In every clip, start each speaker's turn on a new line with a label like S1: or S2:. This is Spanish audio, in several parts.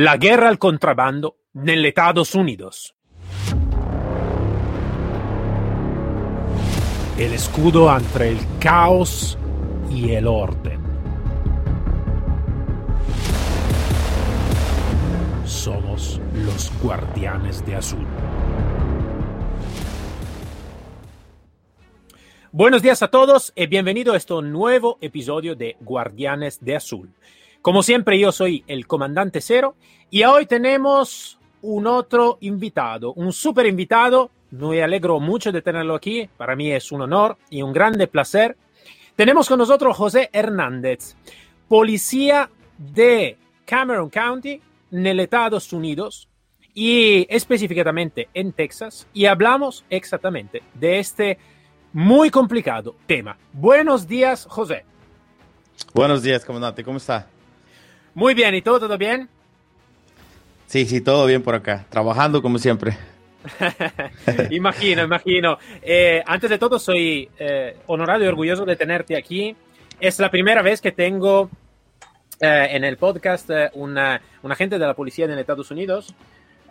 S1: La guerra al contrabando negli Estados Unidos. El escudo entre el caos y el orden. Somos los guardianes de azul. Buenos días a todos y bienvenido a este nuevo episodio de Guardianes de Azul. Como siempre, yo soy el comandante Cero y hoy tenemos un otro invitado, un super invitado. Me alegro mucho de tenerlo aquí. Para mí es un honor y un grande placer. Tenemos con nosotros José Hernández, policía de Cameron County, en el Estados Unidos y específicamente en Texas. Y hablamos exactamente de este muy complicado tema. Buenos días, José.
S2: Buenos días, comandante. ¿Cómo está?
S1: Muy bien, ¿y todo, todo bien?
S2: Sí, sí, todo bien por acá, trabajando como siempre.
S1: imagino, imagino. Eh, antes de todo, soy eh, honorado y orgulloso de tenerte aquí. Es la primera vez que tengo eh, en el podcast una, un agente de la policía de Estados Unidos.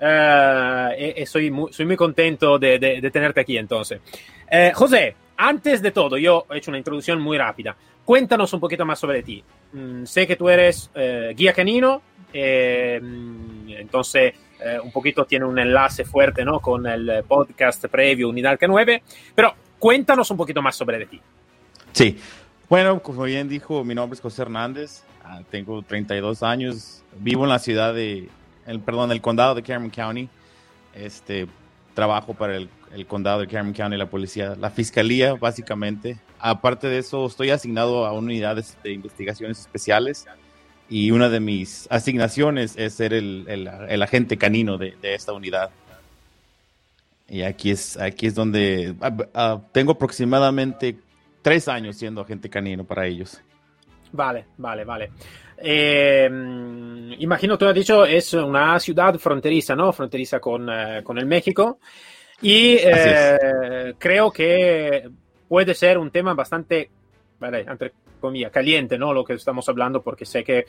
S1: y, soy, muy, soy muy contento de, de tenerte aquí entonces. José, antes de todo, yo he hecho una introducción muy rápida. Cuéntanos un poquito más sobre ti. Mm, sé que tú eres eh, guía canino, eh, entonces eh, un poquito tiene un enlace fuerte ¿no? con el podcast previo Unidad K9, pero cuéntanos un poquito más sobre ti.
S2: Sí, bueno, como bien dijo, mi nombre es José Hernández, ah, tengo 32 años, vivo en la ciudad de, el, perdón, el condado de Cameron County, este, trabajo para el, el condado de Cameron County, la policía, la fiscalía, básicamente. Aparte de eso, estoy asignado a unidades de investigaciones especiales y una de mis asignaciones es ser el, el, agente canino de, de, esta unidad. Y aquí es, aquí es donde uh, tengo aproximadamente tres años siendo agente canino para ellos.
S1: Vale, vale, vale. Eh, imagino, tú has dicho, es una ciudad fronteriza, ¿no? Fronteriza con, eh, con el México. Y eh, creo que puede ser un tema bastante, vale, entre comillas, caliente, ¿no? Lo que estamos hablando, porque sé que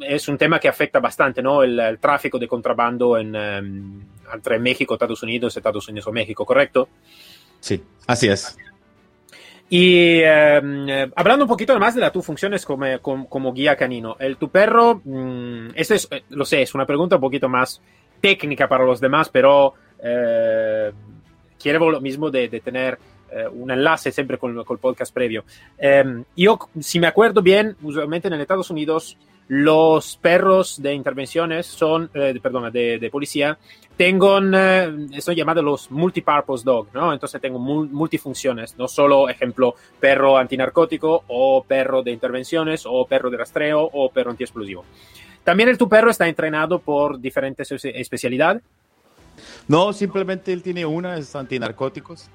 S1: es un tema que afecta bastante, ¿no? El, el tráfico de contrabando en, um, entre México, Estados Unidos, Estados Unidos o México, ¿correcto?
S2: Sí, así es.
S1: Y eh, hablando un poquito más de las tus funciones como, como, como, guía canino, el tu perro, mmm, eso es, lo sé, es una pregunta un poquito más técnica para los demás, pero eh, quiero lo mismo de, de tener eh, un enlace siempre con, con el podcast previo. Eh, yo, si me acuerdo bien, usualmente en Estados Unidos los perros de intervenciones son, eh, perdón, de, policía, tengo, eh, son llamados los multipurpose dog, ¿no? Entonces tengo multifunciones, no solo, ejemplo, perro antinarcótico o perro de intervenciones o perro de rastreo o perro antiexplosivo. También el tu perro está entrenado por diferentes especialidades.
S2: No, simplemente él tiene una, es antinarcóticos.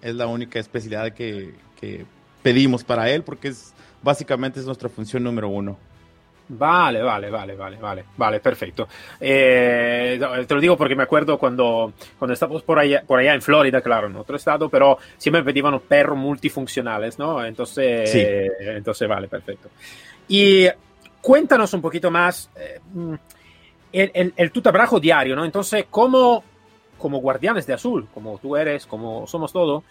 S2: Es la única especialidad que, que pedimos para él porque es básicamente es nuestra función número uno.
S1: Vale, vale, vale, vale, vale, vale, perfecto. Eh, te lo digo porque me acuerdo cuando, cuando estábamos por allá, por allá en Florida, claro, en otro estado, pero siempre pedían perros multifuncionales, ¿no? Entonces,
S2: sí.
S1: entonces vale, perfecto. Y cuéntanos un poquito más eh, el, el, el, tu trabajo diario, ¿no? Entonces, ¿cómo, como guardianes de azul, como tú eres, como somos todos,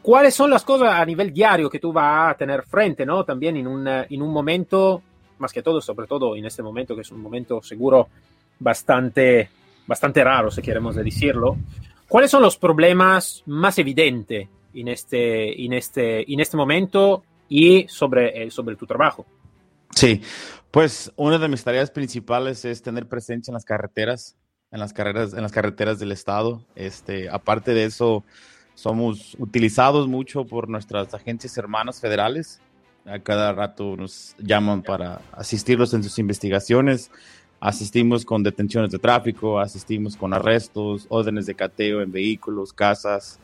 S1: ¿cuáles son las cosas a nivel diario que tú vas a tener frente, ¿no? También en un, en un momento más que todo, sobre todo en este momento, que es un momento seguro bastante, bastante raro, si queremos decirlo. ¿Cuáles son los problemas más evidentes en este, en este, en este momento y sobre, eh, sobre tu trabajo?
S2: Sí, pues una de mis tareas principales es tener presencia en las carreteras, en las carreras, en las carreteras del estado. Este, aparte de eso, somos utilizados mucho por nuestras agencias hermanas federales a cada rato nos llaman para asistirlos en sus investigaciones. Asistimos con detenciones de tráfico, asistimos con arrestos, órdenes de cateo en vehículos, casas.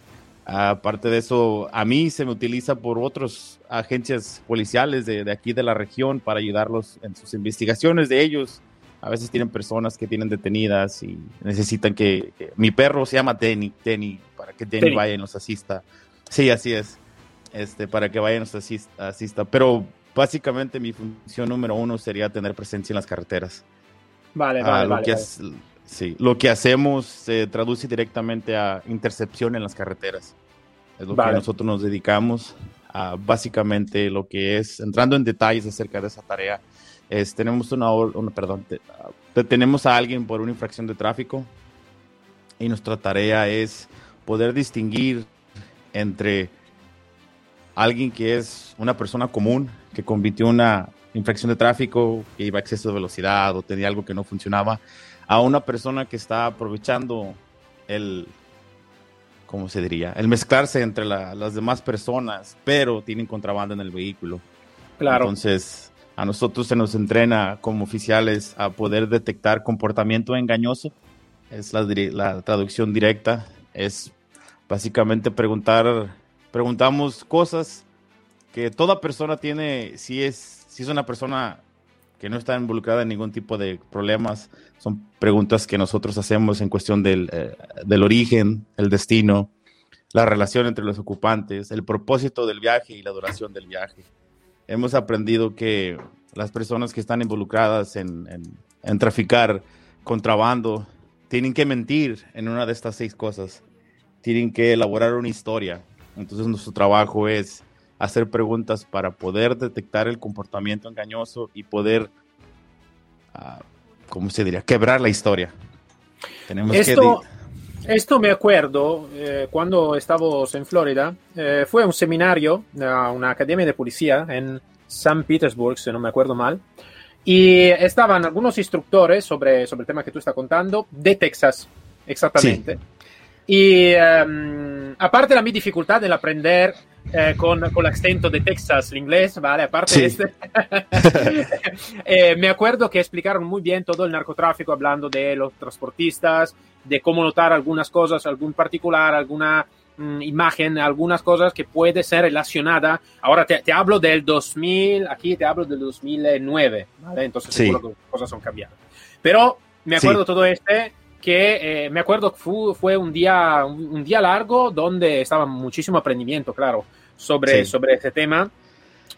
S2: Aparte de eso, a mí se me utiliza por otras agencias policiales de, de, aquí de la región para ayudarlos en sus investigaciones de ellos. A veces tienen personas que tienen detenidas y necesitan que, que mi perro se llama Denny, Denny, para que Denny, Denny. vaya y nos asista. Sí, así es este, para que vayan nos asista, asista. Pero básicamente mi función número uno sería tener presencia en las carreteras.
S1: Vale, ah, vale,
S2: lo que sí, lo que hacemos se traduce directamente a intercepción en las carreteras. Es lo que nosotros nos dedicamos a básicamente lo que es, entrando en detalles acerca de esa tarea, es, tenemos una, una perdón, detenemos a alguien por una infracción de tráfico y nuestra tarea es poder distinguir entre alguien que es una persona común que cometió una infracción de tráfico, que iba a exceso de velocidad o tenía algo que no funcionaba, a una persona que está aprovechando el, ¿cómo se diría? El mezclarse entre las demás personas, pero tienen contrabando en el vehículo. Claro. Entonces, a nosotros se nos entrena como oficiales a poder detectar comportamiento engañoso. Es la, la traducción directa. Es básicamente preguntar, preguntamos cosas que toda persona tiene, si es, si es una persona que no está involucrada en ningún tipo de problemas, son preguntas que nosotros hacemos en cuestión del, eh, del origen, el destino, la relación entre los ocupantes, el propósito del viaje y la duración del viaje. Hemos aprendido que las personas que están involucradas en, en, en traficar contrabando tienen que mentir en una de estas seis cosas. Tienen que elaborar una historia. Entonces nuestro trabajo es hacer preguntas para poder detectar el comportamiento engañoso y poder, uh, ¿cómo se diría?, quebrar la historia.
S1: Tenemos esto, esto me acuerdo eh, cuando estábamos en Florida, eh, fue un seminario a una academia de policía en San Petersburg, si no me acuerdo mal, y estaban algunos instructores sobre, sobre el tema que tú estás contando, de Texas, exactamente. Y um, aparte la mi dificultad en aprender eh, con, con, el acento de Texas, el inglés, ¿vale? Aparte de este, eh, me acuerdo que explicaron muy bien todo el narcotráfico, hablando de los transportistas, de cómo notar algunas cosas, algún particular, alguna mm, imagen, algunas cosas que puede ser relacionada. Ahora te, te, hablo del 2000, aquí te hablo del 2009, ¿vale? Entonces seguro que cosas son cambiadas. Pero me acuerdo todo este que eh, me acuerdo que fue, fue un, día, un, día largo donde estaba muchísimo aprendimiento, claro, sobre, sobre este tema.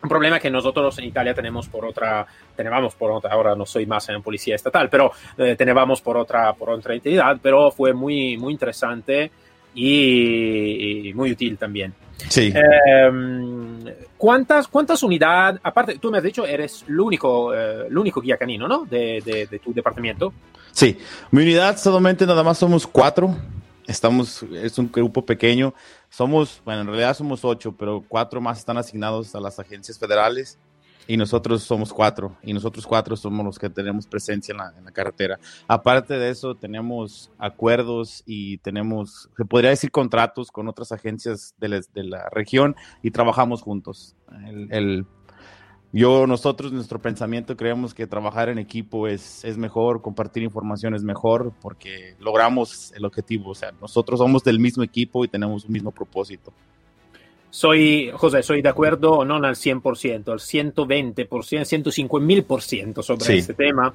S1: Un problema que nosotros en Italia tenemos por otra, teníamos por otra, ahora no soy más en policía estatal, pero eh, teníamos por otra, por otra entidad, pero fue muy, muy interesante y, muy útil también.
S2: Sí.
S1: Eh, ¿cuántas, ¿Cuántas unidades, aparte, tú me has dicho, eres el único, eh, el único guía canino, ¿no? De, de, de tu departamento.
S2: Sí, mi unidad solamente nada más somos cuatro. Estamos, es un grupo pequeño. Somos, bueno, en realidad somos ocho, pero cuatro más están asignados a las agencias federales y nosotros somos cuatro. Y nosotros cuatro somos los que tenemos presencia en la, en la carretera. Aparte de eso, tenemos acuerdos y tenemos, se podría decir, contratos con otras agencias de la, de la región y trabajamos juntos. El, el yo, nosotros, nuestro pensamiento, creemos que trabajar en equipo es, es mejor, compartir información es mejor, porque logramos el objetivo. O sea, nosotros somos del mismo equipo y tenemos un mismo propósito.
S1: Soy, José, soy de acuerdo, no al 100%, al 120%, 105 mil por ciento sobre este tema.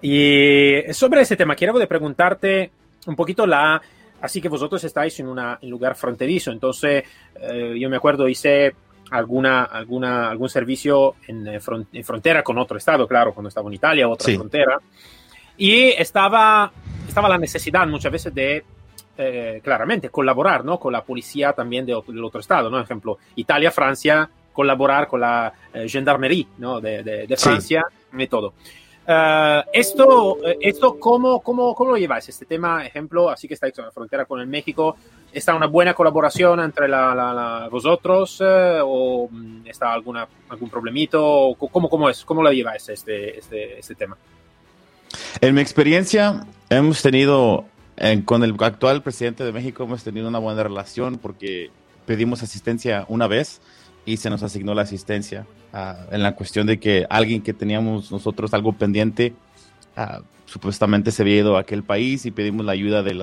S1: Y sobre este tema, quiero preguntarte un poquito la... Así que vosotros estáis en, un lugar fronterizo, entonces eh, yo me acuerdo, hice alguna, alguna, algún servicio en, eh, en, frontera con otro estado, claro, cuando estaba en Italia, otra frontera. Y estaba, estaba la necesidad muchas veces de, eh, claramente, colaborar ¿no? con la policía también de, del otro estado, ¿no? Por ejemplo, Italia, Francia, colaborar con la eh, gendarmerie ¿no? de, de, de Francia sí. y todo. Uh, esto, esto ¿cómo, cómo, ¿cómo lo lleváis? Este tema, ejemplo, así que estáis en la frontera con el México, ¿está una buena colaboración entre la, la, la, vosotros eh, o mm, está alguna, algún problemito? ¿Cómo, cómo es? ¿Cómo lo lleváis este, este, este tema?
S2: En mi experiencia, hemos tenido, en, con el actual presidente de México, hemos tenido una buena relación porque pedimos asistencia una vez y se nos asignó la asistencia uh, en la cuestión de que alguien que teníamos nosotros algo pendiente uh, supuestamente se había ido a aquel país y pedimos la ayuda de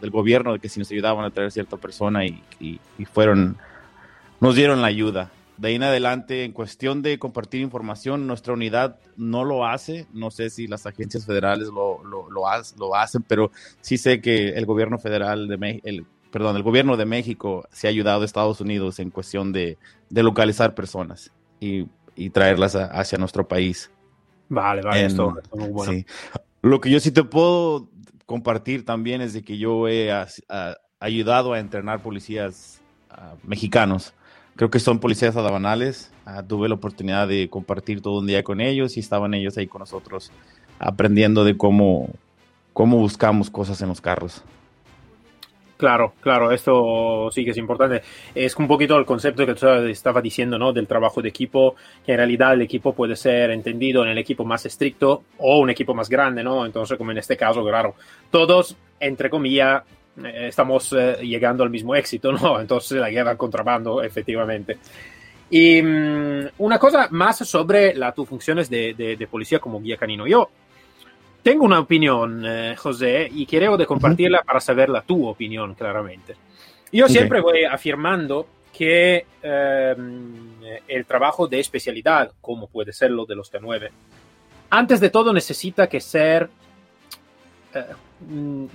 S2: del gobierno de que si nos ayudaban a traer cierta persona y, y, y, fueron nos dieron la ayuda de ahí en adelante en cuestión de compartir información nuestra unidad no lo hace no sé si las agencias federales lo, lo, lo, lo hacen pero sí sé que el gobierno federal de México el perdón, el gobierno de México se ha ayudado a Estados Unidos en cuestión de, de localizar personas y, y traerlas a, hacia nuestro país.
S1: Vale, vale, esto, es muy bueno.
S2: Lo que yo sí te puedo compartir también es de que yo he ayudado a entrenar policías mexicanos. Creo que son policías aduanales. Ah, tuve la oportunidad de compartir todo un día con ellos y estaban ellos ahí con nosotros aprendiendo de cómo, cómo buscamos cosas en los carros.
S1: Claro, claro, esto sí que es importante. Es un poquito el concepto que tú estaba diciendo, ¿no? Del trabajo de equipo, que en realidad el equipo puede ser entendido en el equipo más estricto o un equipo más grande, ¿no? Entonces, como en este caso, claro, todos, entre comillas, estamos eh, llegando al mismo éxito, ¿no? Entonces la guerra contrabando, efectivamente. Y mm, una cosa más sobre las tus funciones de, de policía como guía canino. Yo tengo una opinión, eh, José, y quiero de compartirla para saber la tu opinión, claramente. Yo siempre voy afirmando que em, el trabajo de especialidad, como puede ser lo de los K9, antes de todo necesita que ser, eh,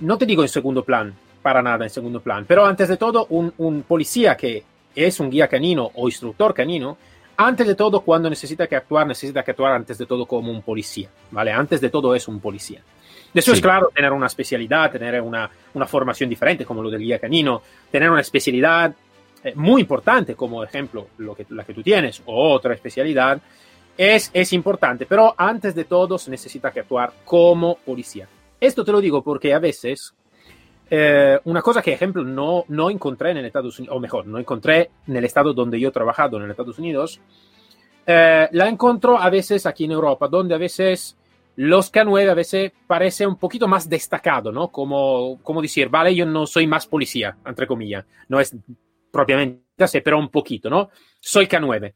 S1: no te digo en segundo plan, para nada en segundo plan, pero antes de todo un, un policía que es un guía canino o instructor canino, antes de todo, cuando necesita que actuar, necesita que actuar antes de todo como un policía, ¿vale? Antes de todo es un policía. Eso es claro, tener una especialidad, tener una, una, formación diferente como lo del guía canino, tener una especialidad eh, muy importante como ejemplo lo que, la que tú tienes o otra especialidad, es, es importante, pero antes de todo se necesita que actuar como policía. Esto te lo digo porque a veces eh, una cosa que, ejemplo, no, no encontré en Estados Unidos, o mejor, no encontré en el estado donde yo he trabajado, en Estados Unidos, eh, la encuentro a veces aquí en Europa, donde a veces los K9 a veces parece un poquito más destacado, ¿no? Como, como decir, vale, yo no soy más policía, entre comillas, no es propiamente así, pero un poquito, ¿no? Soy K9.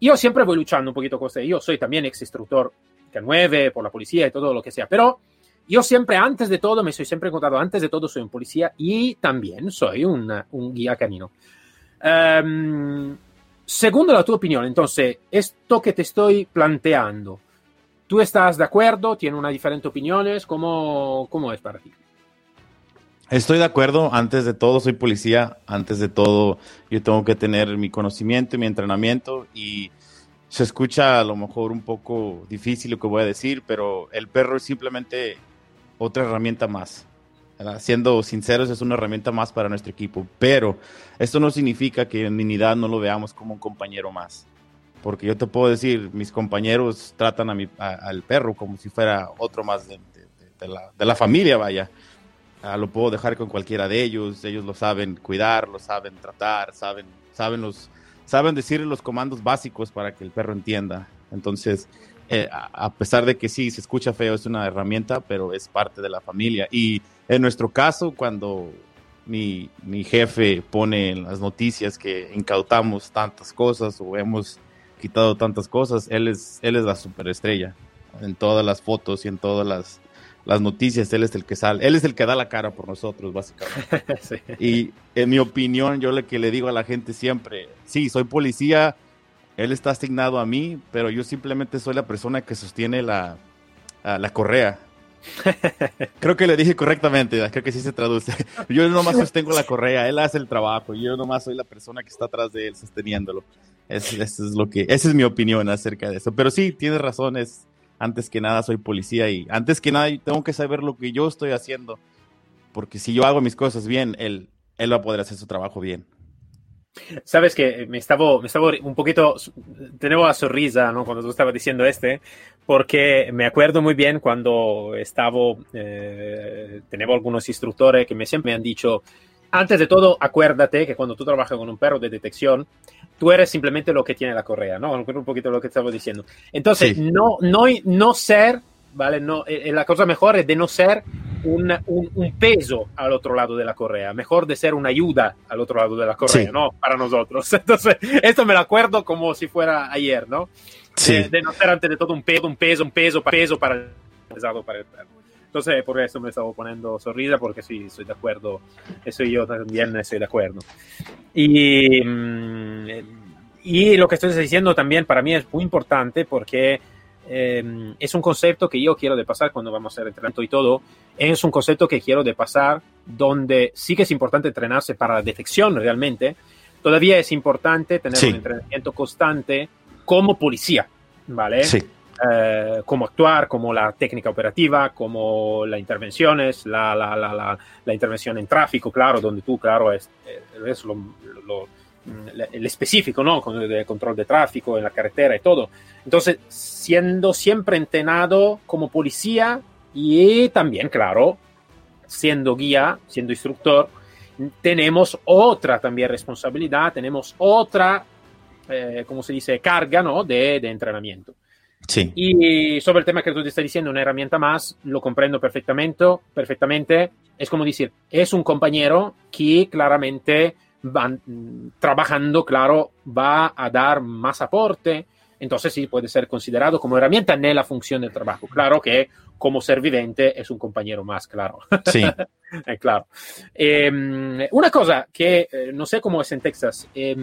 S1: Yo siempre voy luchando un poquito con eso, yo soy también ex instructor K9 por la policía y todo lo que sea, pero yo siempre, antes de todo, me soy siempre contado, antes de todo soy un policía y también soy un guía canino. Um, segundo la tu opinión, entonces, esto que te estoy planteando, ¿tú estás de acuerdo? ¿Tienes una diferente opiniones? ¿Cómo, ¿Cómo es para ti?
S2: Estoy de acuerdo, antes de todo soy policía, antes de todo yo tengo que tener mi conocimiento y mi entrenamiento y se escucha a lo mejor un poco difícil lo que voy a decir, pero el perro es simplemente otra herramienta más. Siendo sinceros, es una herramienta más para nuestro equipo, pero esto no significa que en unidad no lo veamos como un compañero más. Porque yo te puedo decir, mis compañeros tratan a mi, al perro como si fuera otro más de, la, de la, familia, vaya. Ah, lo puedo dejar con cualquiera de ellos, ellos lo saben cuidar, lo saben tratar, saben, saben, los, saben decir los comandos básicos para que el perro entienda. Entonces, eh, a pesar de que sí, se escucha feo, es una herramienta, pero es parte de la familia. Y en nuestro caso, cuando mi, mi jefe pone en las noticias que incautamos tantas cosas o hemos quitado tantas cosas, él es, él es la superestrella. En todas las fotos y en todas las, las noticias, él es el que sale, él es el que da la cara por nosotros, básicamente. Y en mi opinión, yo le que le digo a la gente siempre, sí, soy policía, él está asignado a mí, pero yo simplemente soy la persona que sostiene la, la correa. Creo que le dije correctamente, creo que sí se traduce. Yo nomás sostengo la correa, él hace el trabajo, yo nomás soy la persona que está atrás de él sosteniéndolo. Eso, es lo que, esa es mi opinión acerca de eso. Pero sí, tienes razón, es, antes que nada soy policía y antes que nada tengo que saber lo que yo estoy haciendo, porque si yo hago mis cosas bien, él, él va a poder hacer su trabajo bien.
S1: Sabes que me estaba, me estaba un poquito, tengo la sonrisa ¿no? cuando tú estabas diciendo este, porque me acuerdo muy bien cuando estaba, eh, tenemos algunos instructores que me siempre me han dicho, antes de todo, acuérdate que cuando tú trabajas con un perro de detección, tú eres simplemente lo que tiene la correa, ¿no? Un poquito lo que estaba diciendo. Entonces, no, no, no ser, ¿vale? No, eh, la cosa mejor es de no ser un, peso al otro lado de la correa, mejor de ser una ayuda al otro lado de la correa, ¿no? Para nosotros. Entonces, esto me lo acuerdo como si fuera ayer, ¿no? Sí. De, no ser antes de todo un peso, un peso, un peso, peso para el, pesado para el perro. Entonces, por eso me estaba poniendo sonrisa, porque sí, estoy de acuerdo. Eso yo también estoy de acuerdo. Y, mm, y lo que estoy diciendo también para mí es muy importante porque Em, es un concepto que yo quiero de pasar cuando vamos a hacer entrenamiento y todo. Es un concepto que quiero de pasar donde sí que es importante entrenarse para la detección realmente. Todavía es importante tener un entrenamiento constante como policía, ¿vale? Sí. eh, cómo actuar, como la técnica operativa, como las intervenciones, la, la, la, la, intervención en tráfico, claro, donde tú, claro, es, es lo, lo, el específico, ¿no? Con el control de tráfico en la carretera y todo. Entonces, siendo siempre entrenado como policía y también, claro, siendo guía, siendo instructor, tenemos otra también responsabilidad, tenemos otra, eh, como se dice, carga, ¿no? De, de entrenamiento.
S2: Sí.
S1: Y sobre el tema que tú te estás diciendo, una herramienta más, lo comprendo perfectamente, perfectamente. Es como decir, es un compañero que claramente va trabajando, claro, va a dar más aporte, entonces sí puede ser considerado como herramienta en la función del trabajo. Claro que como ser vivente es un compañero más, claro.
S2: Sí.
S1: eh, claro. Eh, una cosa que eh, no sé cómo es en Texas, eh,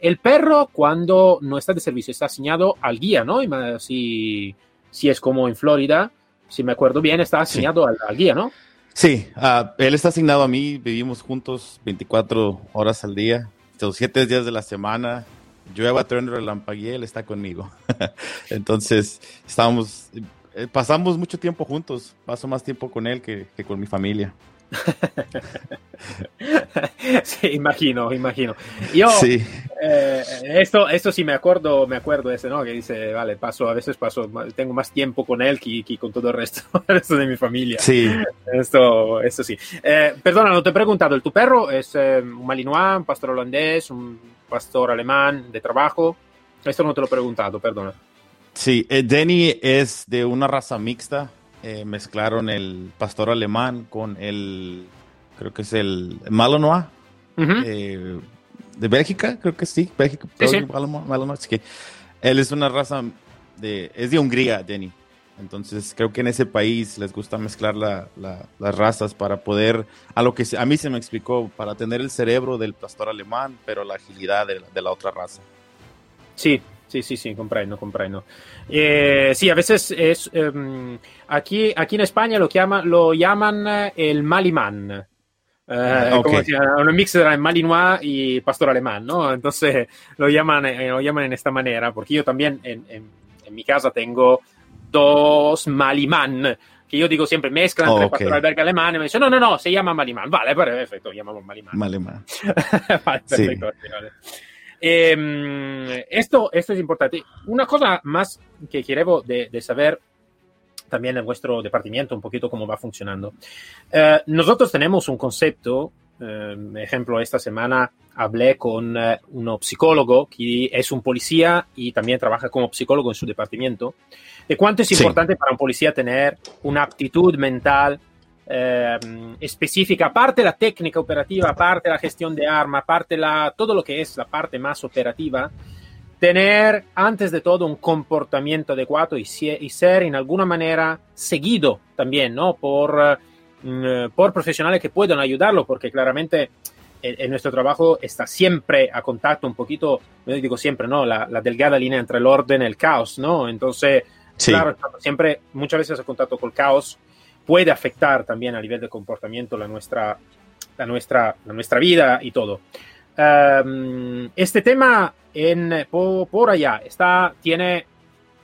S1: el perro cuando no está de servicio está asignado al guía, ¿no? Si, si es como en Florida, si me acuerdo bien, está asignado sí. al, al, guía, ¿no?
S2: Sí, uh, él está asignado a mí, vivimos juntos 24 horas al día, los 7 días de la semana, llueva, trueno, él está conmigo. Entonces, estamos, eh, pasamos mucho tiempo juntos, paso más tiempo con él que con mi familia.
S1: sí, imagino, imagino. Yo, sí. Eh, esto, esto sí me acuerdo, me acuerdo ese, ¿no? Que dice, vale, paso, a veces paso, tengo más tiempo con él que, que con todo el resto, el resto, de mi familia.
S2: Sí.
S1: Esto, esto sí. Eh, perdona, no te he preguntado, ¿el tu perro es eh, un malinois, un pastor holandés, un pastor alemán de trabajo? Esto no te lo he preguntado, perdona.
S2: Sí, eh, Denny es de una raza mixta, eh, mezclaron el pastor alemán con el, creo que es el Malinois uh -huh. eh, de Bélgica, creo que sí, Bélgica,
S1: sí, sí.
S2: Malinois, Malinois, que él es una raza de, es de Hungría, Denny. Entonces creo que en ese país les gusta mezclar la, la, las razas para poder, a lo que a mí se me explicó, para tener el cerebro del pastor alemán, pero la agilidad de, de la otra raza.
S1: Sí, Sí, sí, sí, comprendo, comprendo. Eh, sí, a veces es. Um, aquí, aquí en España lo, llama, lo llaman el Malimán. Uh, okay. como un mix entre Malinois y pastor alemán, ¿no? Entonces lo llaman, eh, lo llaman en esta manera, porque yo también en, en, en mi casa tengo dos Malimán, que yo digo siempre mezcla entre oh, okay. pastor albergue alemán, y me dice, no, no, no, se llama Malimán. Vale, perfecto, llamamos Malimán.
S2: Malimán.
S1: vale, perfecto. Sí. Vale. Eh, esto, esto es importante. Una cosa más que quiero de, de, saber también en vuestro departamento, un poquito cómo va funcionando. Eh, nosotros tenemos un concepto, eh, ejemplo, esta semana hablé con uh, un psicólogo que es un policía y también trabaja como psicólogo en su departamento, de cuánto es sí. importante para un policía tener una aptitud mental eh, específica, aparte la técnica operativa, aparte la gestión de arma, aparte la, todo lo que es la parte más operativa, tener antes de todo un comportamiento adecuado y, y ser en alguna manera seguido también, ¿no? Por, uh, por profesionales que puedan ayudarlo, porque claramente en, en, nuestro trabajo está siempre a contacto un poquito, yo digo siempre, ¿no? La, la delgada línea entre el orden y el caos, ¿no? Entonces, sí. claro, siempre, muchas veces a contacto con el caos, puede afectar también a nivel de comportamiento la nuestra, la nuestra, la nuestra vida y todo. Um, este tema en, por, por, allá está, tiene,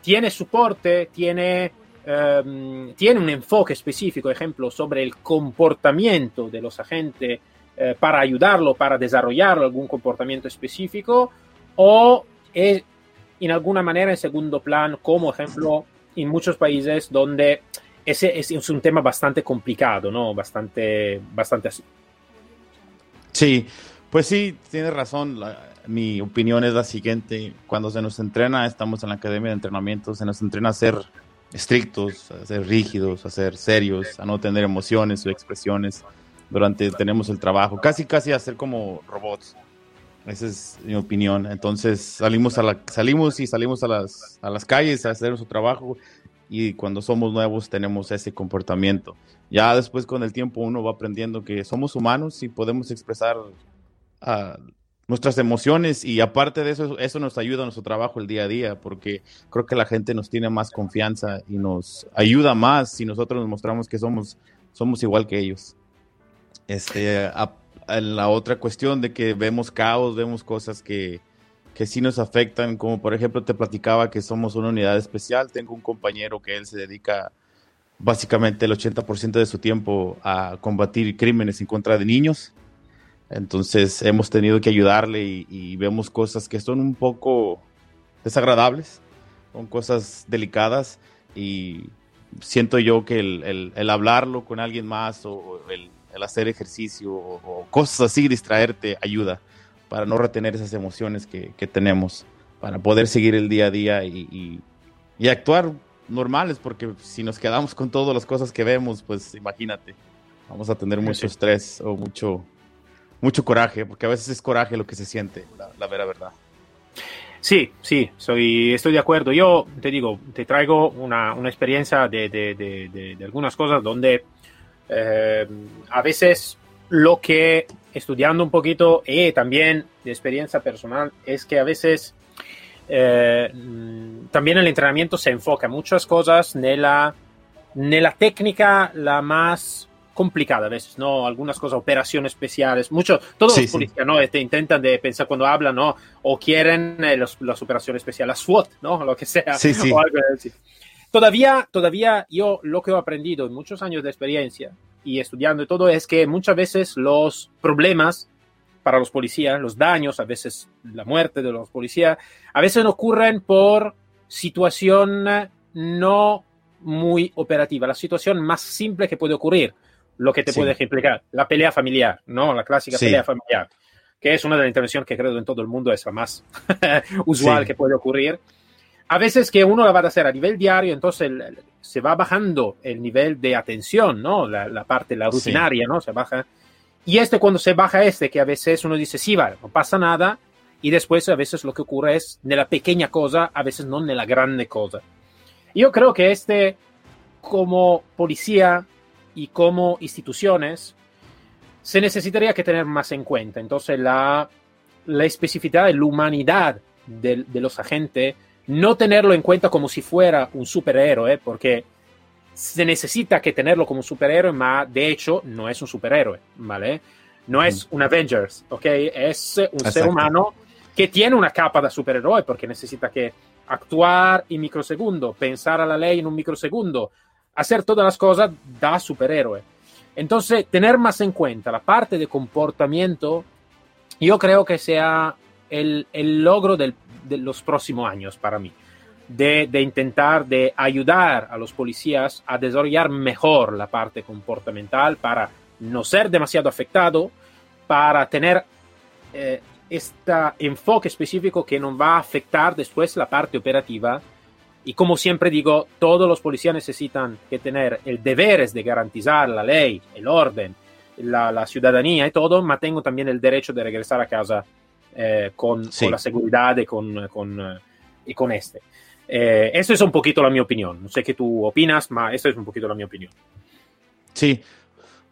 S1: tiene soporte, tiene, um, tiene un enfoque específico, ejemplo, sobre el comportamiento de los agentes uh, para ayudarlo, para desarrollar algún comportamiento específico, o es en alguna manera en segundo plan, como ejemplo en muchos países donde ese es, un tema bastante complicado, ¿no? Bastante, bastante así.
S2: Sí, pues sí, tienes razón. Mi opinión es la siguiente. Cuando se nos entrena, estamos en la academia de entrenamiento, se nos entrena a ser estrictos, a ser rígidos, a ser serios, a no tener emociones o expresiones durante tenemos el trabajo. Casi, casi a ser como robots. Esa es mi opinión. Entonces salimos, a la, salimos y salimos a las, a las calles a hacer nuestro trabajo y cuando somos nuevos tenemos ese comportamiento. Ya después con el tiempo uno va aprendiendo que somos humanos y podemos expresar uh, nuestras emociones y aparte de eso, eso nos ayuda a nuestro trabajo el día a día porque creo que la gente nos tiene más confianza y nos ayuda más si nosotros nos mostramos que somos, somos igual que ellos. Este, a, a la otra cuestión de que vemos caos, vemos cosas que, que sí nos afectan, como por ejemplo te platicaba que somos una unidad especial, tengo un compañero que él se dedica básicamente el 80% de su tiempo a combatir crímenes en contra de niños. Entonces hemos tenido que ayudarle y, vemos cosas que son un poco desagradables, son cosas delicadas y siento yo que el, hablarlo con alguien más o el, hacer ejercicio o, cosas así, distraerte, ayuda para no retener esas emociones que, tenemos, para poder seguir el día a día y, y actuar normales, porque si nos quedamos con todas las cosas que vemos, pues imagínate, vamos a tener mucho estrés o mucho, mucho coraje, porque a veces es coraje lo que se siente, la, vera verdad.
S1: Sí, sí, soy, estoy de acuerdo. Yo te digo, te traigo una, una experiencia de, de, de, de, algunas cosas donde eh, a veces lo que estudiando un poquito y también de experiencia personal es que a veces eh, también el entrenamiento se enfoca muchas cosas nella, la técnica la más complicada a veces, ¿no? Algunas cosas, operaciones especiales, mucho, todos los policías, ¿no? Este, intentan de pensar cuando hablan, ¿no? O quieren eh, las operaciones especiales, la SWAT, ¿no? Lo que sea.
S2: Sí, sí.
S1: Todavía, todavía yo lo que he aprendido en muchos años de experiencia y estudiando y todo es que muchas veces los problemas para los policías, los daños, a veces la muerte de los policías, a veces ocurren por situación no muy operativa, la situación más simple que puede ocurrir, lo que te puede explicar, la pelea familiar, ¿no? La clásica pelea familiar, que es una de las intervenciones que creo en todo el mundo es la más usual que puede ocurrir. A veces que uno la va a hacer a nivel diario, entonces se va bajando el nivel de atención, ¿no? La, la parte, la rutinaria, ¿no? Se baja y este cuando se baja este, que a veces uno dice, sí, vale, no pasa nada, y después a veces lo que ocurre es de la pequeña cosa, a veces no de la grande cosa. Yo creo que este, como policía y como instituciones, se necesitaría que tener más en cuenta. Entonces, la, la especificidad la humanidad de, de, los agentes, no tenerlo en cuenta como si fuera un superhéroe, porque se necesita que tenerlo como superhéroe, pero de hecho no es un superhéroe, ¿vale? No es un Avengers, ¿ok? Es un ser humano que tiene una capa de superhéroe porque necesita que actuar en microsegundo, pensar a la ley en un microsegundo, hacer todas las cosas da superhéroe. Entonces, tener más en cuenta la parte de comportamiento, yo creo que sea el, logro de los próximos años para mí de, intentar de ayudar a los policías a desarrollar mejor la parte comportamental para no ser demasiado afectado, para tener este enfoque específico que no va a afectar después la parte operativa. Y como siempre digo, todos los policías necesitan que tener el deber de garantizar la ley, el orden, la, ciudadanía y todo, pero tengo también el derecho de regresar a casa eh, con, la seguridad y con, con, eh, y con este. Eh, eso es un poquito la mi opinión. No sé qué tú opinas, pero eso es un poquito la mi opinión.
S2: Sí,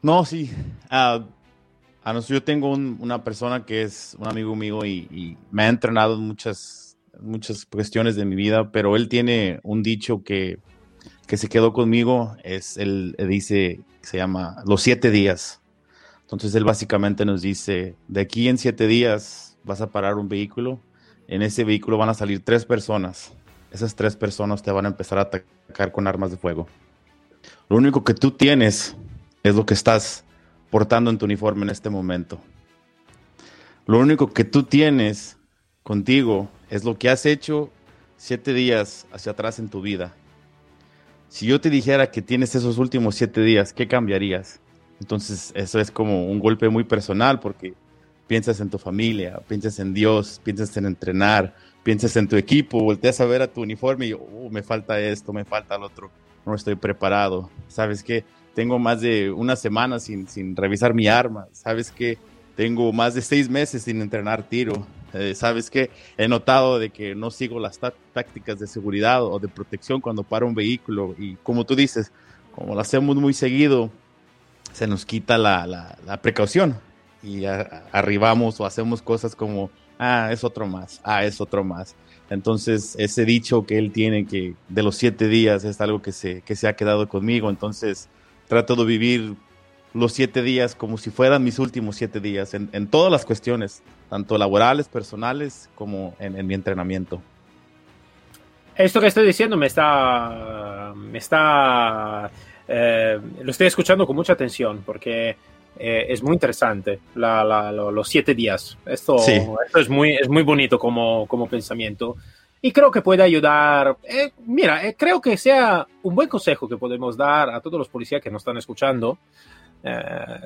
S2: no, sí. Uh, yo tengo una persona que es un amigo mío y, me ha entrenado en muchas, muchas cuestiones de mi vida, pero él tiene un dicho que, que se quedó conmigo. Es, él dice, se llama los siete días. Entonces él básicamente nos dice, de aquí en siete días vas a parar un vehículo. En ese vehículo van a salir tres personas esas tres personas te van a empezar a atacar con armas de fuego. Lo único que tú tienes es lo que estás portando en tu uniforme en este momento. Lo único que tú tienes contigo es lo que has hecho siete días hacia atrás en tu vida. Si yo te dijera que tienes esos últimos siete días, ¿qué cambiarías? Entonces eso es como un golpe muy personal porque piensas en tu familia, piensas en Dios, piensas en entrenar, piensas en tu equipo, volteas a ver a tu uniforme y oh, me falta esto, me falta el otro, no estoy preparado. ¿Sabes qué? Tengo más de una semana sin, sin revisar mi arma. ¿Sabes qué? Tengo más de seis meses sin entrenar tiro. Eh, ¿Sabes qué? He notado de que no sigo las tácticas de seguridad o de protección cuando para un vehículo y como tú dices, como lo hacemos muy seguido, se nos quita la, la, precaución y arribamos o hacemos cosas como ah, es otro más, ah, es otro más. Entonces, ese dicho que él tiene que de los siete días es algo que se, que se ha quedado conmigo. Entonces, trato de vivir los siete días como si fueran mis últimos siete días en, en todas las cuestiones, tanto laborales, personales, como en, en mi entrenamiento.
S1: Esto que estoy diciendo me está, me está, eh, lo estoy escuchando con mucha atención porque eh, es muy interesante la, la, lo, los siete días. Esto,
S2: Sí.
S1: esto es, muy, es muy bonito como, como pensamiento y creo que puede ayudar. eh, mira, eh, creo que sea un buen consejo que podemos dar a todos los policías que nos están escuchando. eh,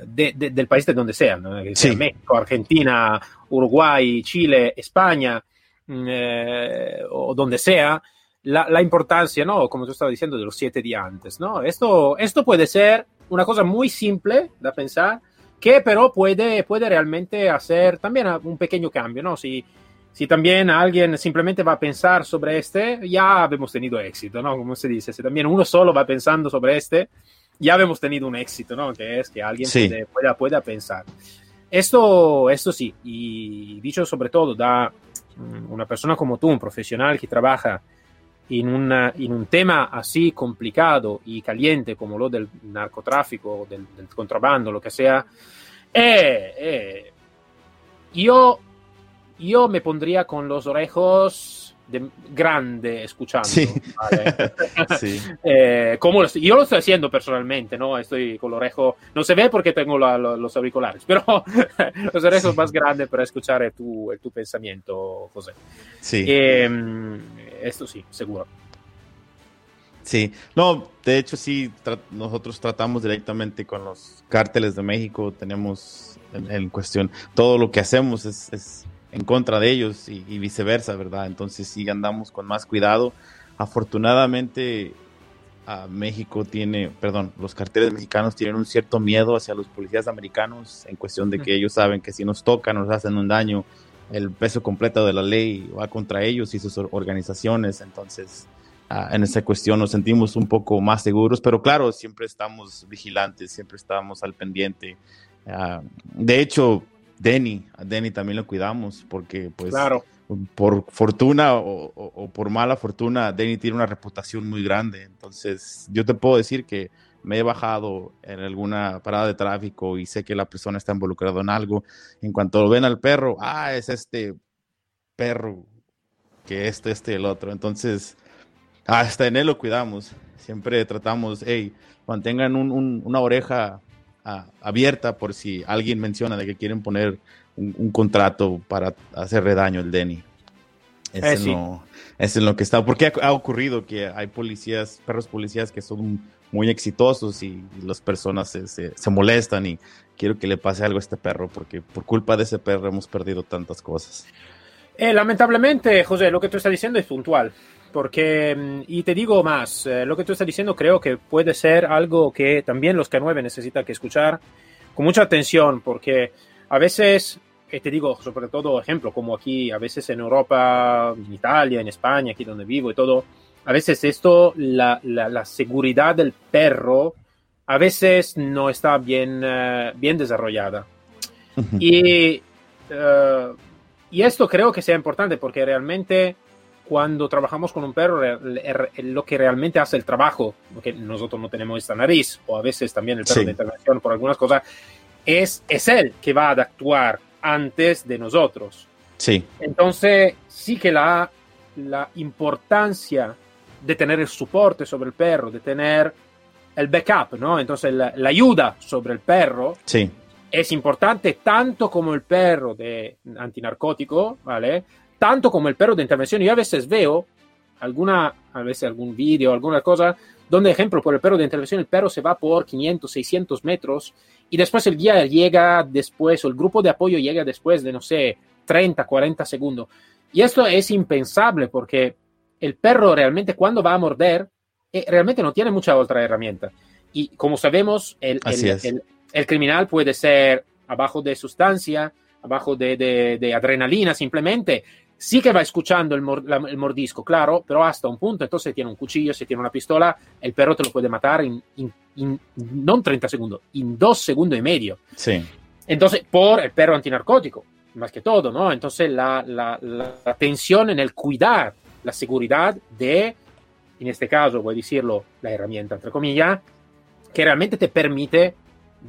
S1: de- de- del país de donde sean, ¿no? sea
S2: Sí.
S1: México, Argentina, Uruguay, Chile, España, mm, eh, o donde sea, la, la importancia, ¿no? Como tú estabas diciendo, de los siete días antes, ¿no? Esto, esto puede ser una cosa muy simple de pensar, que pero puede, puede realmente hacer también un pequeño cambio, ¿no? Si, si también alguien simplemente va a pensar sobre este, ya hemos tenido éxito, ¿no? Como se dice, si también uno solo va pensando sobre este, ya hemos tenido un éxito, ¿no? Que es que alguien
S2: Sí.
S1: puede, pueda, pueda pensar. Esto, esto sí, y dicho sobre todo, da mm, una persona como tú, un profesional que trabaja en, una, en un tema así complicado y caliente como lo del narcotráfico, del, del contrabando, lo que sea, eh, eh, yo, yo me pondría con los orejos de grande escuchando.
S2: Sí.
S1: ¿vale?
S2: Sí.
S1: Eh, como lo yo lo estoy haciendo personalmente, ¿no? Estoy con el orejo, no se ve porque tengo la- lo- los auriculares, pero los orejos más grandes para escuchar tu, tu pensamiento, José.
S2: Sí.
S1: Eh, esto sí, seguro.
S2: Sí, no, de hecho sí, tra- nosotros tratamos directamente con los cárteles de México, tenemos en, en cuestión, todo lo que hacemos es, es en contra de ellos y, y viceversa, ¿verdad? Entonces sí andamos con más cuidado. Afortunadamente a México tiene, perdón, los carteles mexicanos tienen un cierto miedo hacia los policías americanos en cuestión de que ellos saben que si nos tocan, nos hacen un daño, el peso completo de la ley va contra ellos y sus or- organizaciones, entonces ah, en esa cuestión nos sentimos un poco más seguros, pero claro, siempre estamos vigilantes, siempre estamos al pendiente. Ah, de hecho, Denny, a Denny también lo cuidamos porque pues
S1: Claro.
S2: por fortuna o, o- o por mala fortuna, Denny tiene una reputación muy grande. Entonces, yo te puedo decir que me he bajado en alguna parada de tráfico y sé que la persona está involucrada en algo. En cuanto lo ven al perro, ah, es este perro, que este, este, el otro. Entonces, hasta en él lo cuidamos. Siempre tratamos, hey, mantengan un- un- una oreja abierta por si alguien menciona de que quieren poner un, un contrato para hacerle daño al Denny. Es,
S1: Eh, sí.
S2: es en lo que está. Porque ha, ha ocurrido que hay policías, perros policías que son muy exitosos y, y las personas se, se- se molestan y quiero que le pase algo a este perro porque por culpa de ese perro hemos perdido tantas cosas.
S1: Eh, lamentablemente, José, lo que tú estás diciendo es puntual. Porque, mm, y te digo más, eh, lo que tú estás diciendo creo que puede ser algo que también los K9 necesitan que escuchar con mucha atención, porque a veces, eh, te digo, sobre todo ejemplo, como aquí, a veces en Europa, en Italia, en España, aquí donde vivo y todo, a veces esto, la, la, la seguridad del perro, a veces no está bien, eh, bien desarrollada. Y, eh, y esto creo que sea importante porque realmente cuando trabajamos con un perro, lo que realmente hace el trabajo, porque nosotros no tenemos esta nariz, o a veces también el perro
S2: Sí.
S1: de intervención por algunas cosas, es, es él que va a actuar antes de nosotros.
S2: Sí,
S1: Entonces, sí que la, la importancia de tener el soporte sobre el perro, de tener el backup, ¿no? Entonces, la, la ayuda sobre el perro
S2: sí,
S1: es importante tanto como el perro de antinarcótico, ¿vale? Tanto como el perro de intervención. Yo a veces veo alguna, a veces algún vídeo, alguna cosa, donde, ejemplo, por el perro de intervención, el perro se va por 500, 600 metros y después el guía llega después, o el grupo de apoyo llega después de, no sé, 30, 40 segundos. Y esto es impensable porque el perro realmente cuando va a morder, eh, realmente no tiene mucha otra herramienta. Y como sabemos, el, el-
S2: es.
S1: el- el criminal puede ser abajo de sustancia, abajo de, de- de adrenalina simplemente. Sí que va escuchando el, mor- la- el mordisco, claro, pero hasta un punto. Entonces tiene un cuchillo, si tiene una pistola, el perro te lo puede matar en, en- en- no en 30 segundos, en dos segundos y medio.
S2: sí,
S1: Entonces, por el perro antinarcótico, más que todo, ¿no? Entonces, la, la, la tensión en el cuidar la seguridad de, en este caso, voy a decirlo, la herramienta, entre comillas, que realmente te permite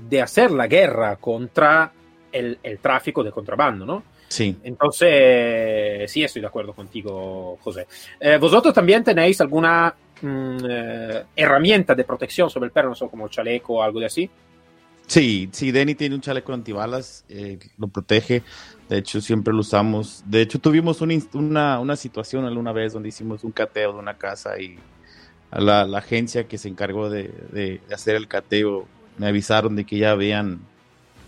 S1: de hacer la guerra contra el, el tráfico de contrabando, ¿no?
S2: Sí.
S1: Entonces, sí, estoy de acuerdo contigo, José. Eh, ¿Vosotros también tenéis alguna mm, eh, herramienta de protección sobre el perro, no sé, como chaleco o algo de así?
S2: Sí, sí, Denny tiene un chaleco antibalas, eh, lo protege. De hecho, siempre lo usamos. De hecho, tuvimos una, una, una, situación alguna vez donde hicimos un cateo de una casa y a la, la agencia que se encargó de, de, hacer el cateo me avisaron de que ya habían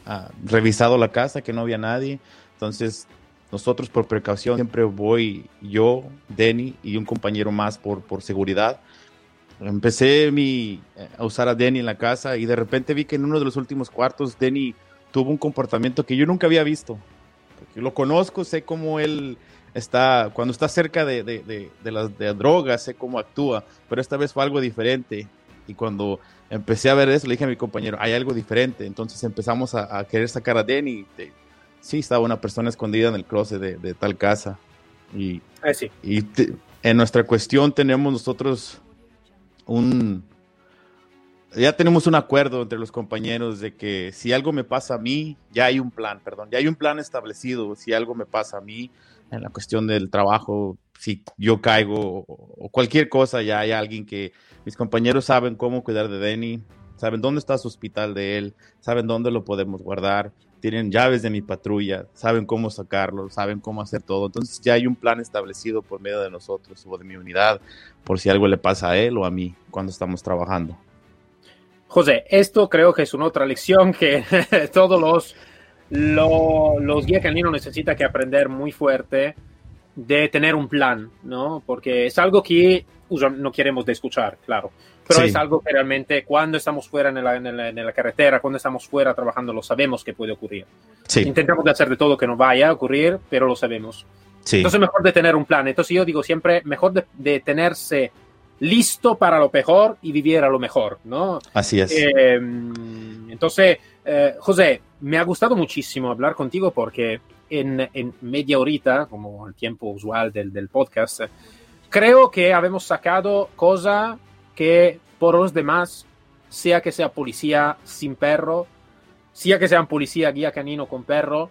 S2: ah, revisado la casa, que no había nadie. Entonces, nosotros por precaución siempre voy yo, Denny y un compañero más por, por seguridad. Empecé mi, a usar a Denny en la casa y de repente vi que en uno de los últimos cuartos Denny tuvo un comportamiento que yo nunca había visto. Lo conozco, sé cómo él está, cuando está cerca de, de, de, de las de drogas, sé cómo actúa, pero esta vez fue algo diferente. Y cuando empecé a ver eso, le dije a mi compañero, hay algo diferente. Entonces empezamos a, a querer sacar a Denny. De, sí, estaba una persona escondida en el closet de, de tal casa. Y,
S1: eh, sí.
S2: y te, en nuestra cuestión tenemos nosotros un... Ya tenemos un acuerdo entre los compañeros de que si algo me pasa a mí, ya hay un plan, perdón, ya hay un plan establecido. Si algo me pasa a mí en la cuestión del trabajo, si yo caigo o, cualquier cosa, ya hay alguien que mis compañeros saben cómo cuidar de Denny, saben dónde está su hospital de él, saben dónde lo podemos guardar, tienen llaves de mi patrulla, saben cómo sacarlo, saben cómo hacer todo. Entonces ya hay un plan establecido por medio de nosotros o de mi unidad por si algo le pasa a él o a mí cuando estamos trabajando.
S1: José, esto creo que es una otra lección que todos los, lo, los guías caninos necesitan que aprender muy fuerte de tener un plan, ¿no? Porque es algo que no queremos de escuchar, claro. Pero sí. es algo que realmente cuando estamos fuera en la, en, la, en la, carretera, cuando estamos fuera trabajando, lo sabemos que puede ocurrir.
S2: Sí.
S1: Intentamos de hacer de todo que no vaya a ocurrir, pero lo sabemos.
S2: Sí.
S1: Entonces mejor de tener un plan. Entonces yo digo siempre, mejor de, de tenerse listo para lo mejor y vivir a lo mejor, ¿no?
S2: Así es.
S1: Eh, entonces, eh, José, me ha gustado muchísimo hablar contigo porque en, en media horita, como el tiempo usual del, del podcast, creo que habemos sacado cosas que por los demás, sea que sea policía sin perro, sea que sean policía guía canino con perro,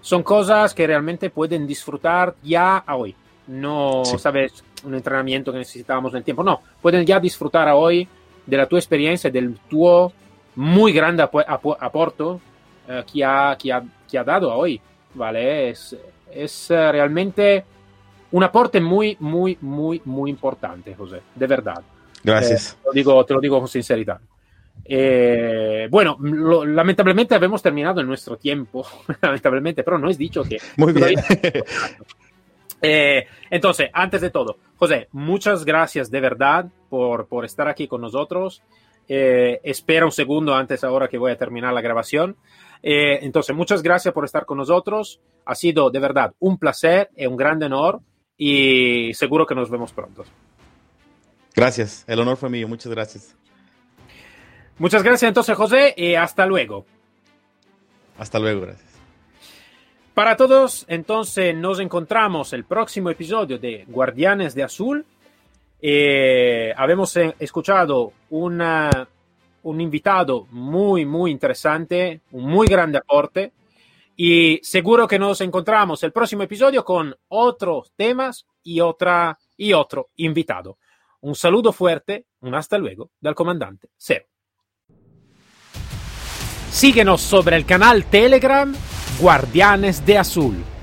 S1: son cosas que realmente pueden disfrutar ya a hoy. No, sí. sabes, un entrenamiento que necesitábamos en el tiempo. No, pueden ya disfrutar hoy de la tu experiencia, del tuo muy grande ap ap aporto eh, que, ha, que, ha, que, ha, dado a hoy. ¿Vale? Es, es uh, realmente un aporte muy, muy, muy, muy importante, José, de verdad.
S2: Gracias.
S1: Eh, te, lo digo, te, lo digo, con sinceridad. Eh, bueno, lo, lamentablemente habemos terminado en nuestro tiempo, lamentablemente, pero no es dicho que...
S2: Muy bien.
S1: eh, entonces, antes de todo, José, muchas gracias de verdad por, por estar aquí con nosotros. Eh, espera un segundo antes ahora que voy a terminar la grabación. Eh, entonces, muchas gracias por estar con nosotros. Ha sido de verdad un placer y un gran honor y seguro que nos vemos pronto.
S2: Gracias, el honor fue mío, muchas gracias.
S1: Muchas gracias entonces, José, y hasta luego.
S2: Hasta luego, gracias.
S1: Para todos, entonces nos encontramos el próximo episodio de Guardianes de Azul. Eh, habemos escuchado una, un invitado muy, muy interesante, un muy grande aporte. Y seguro que nos encontramos el próximo episodio con otros temas y, otra, y otro invitado. Un saludo fuerte, un hasta luego del comandante Cero. Síguenos sobre el canal Telegram Guardianes de Azul.